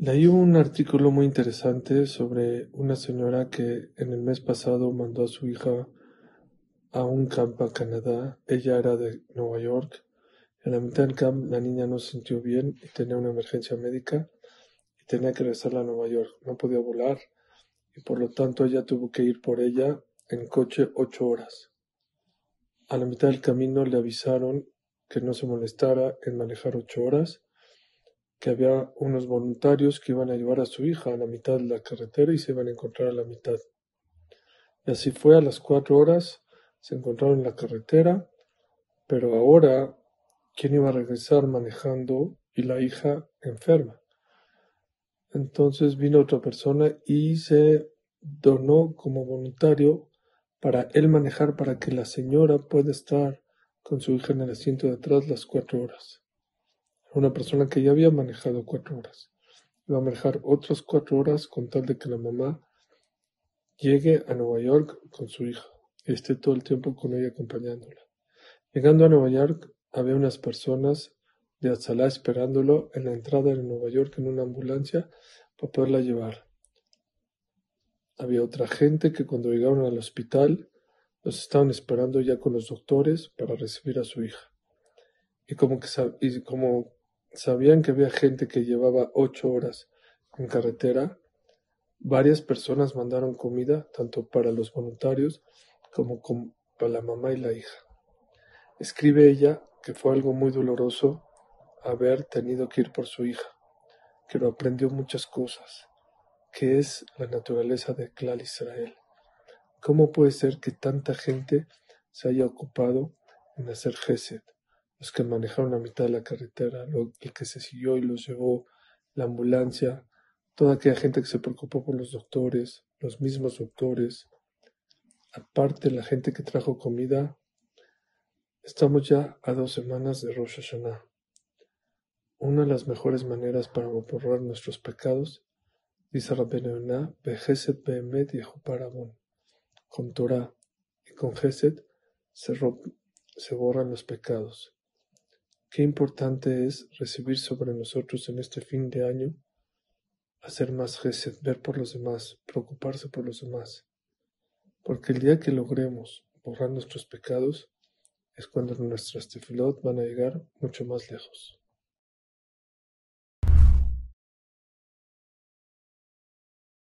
Leí un artículo muy interesante sobre una señora que en el mes pasado mandó a su hija a un campo a Canadá. Ella era de Nueva York. En la mitad del camp la niña no se sintió bien y tenía una emergencia médica y tenía que regresar a Nueva York. No podía volar y por lo tanto ella tuvo que ir por ella en coche ocho horas. A la mitad del camino le avisaron que no se molestara en manejar ocho horas que había unos voluntarios que iban a llevar a su hija a la mitad de la carretera y se iban a encontrar a la mitad. Y así fue, a las cuatro horas se encontraron en la carretera, pero ahora, ¿quién iba a regresar manejando y la hija enferma? Entonces vino otra persona y se donó como voluntario para él manejar para que la señora pueda estar con su hija en el asiento de atrás las cuatro horas una persona que ya había manejado cuatro horas. Iba a manejar otras cuatro horas con tal de que la mamá llegue a Nueva York con su hija y esté todo el tiempo con ella acompañándola. Llegando a Nueva York, había unas personas de Atzalá esperándolo en la entrada de Nueva York en una ambulancia para poderla llevar. Había otra gente que cuando llegaron al hospital los estaban esperando ya con los doctores para recibir a su hija. Y como, que, y como sabían que había gente que llevaba ocho horas en carretera, varias personas mandaron comida, tanto para los voluntarios como para la mamá y la hija. Escribe ella que fue algo muy doloroso haber tenido que ir por su hija, que lo aprendió muchas cosas, que es la naturaleza de Clal Israel. ¿Cómo puede ser que tanta gente se haya ocupado en hacer Gesed, los que manejaron la mitad de la carretera, el que se siguió y los llevó, la ambulancia, toda aquella gente que se preocupó por los doctores, los mismos doctores, aparte la gente que trajo comida. Estamos ya a dos semanas de Rosh Hashanah. Una de las mejores maneras para borrar nuestros pecados, dice Rabbeinu Bejeset Behemet Yehuparabon. Con Torah y con Geset se, se borran los pecados. Qué importante es recibir sobre nosotros en este fin de año, hacer más gesed, ver por los demás, preocuparse por los demás. Porque el día que logremos borrar nuestros pecados es cuando nuestras tefilot van a llegar mucho más lejos.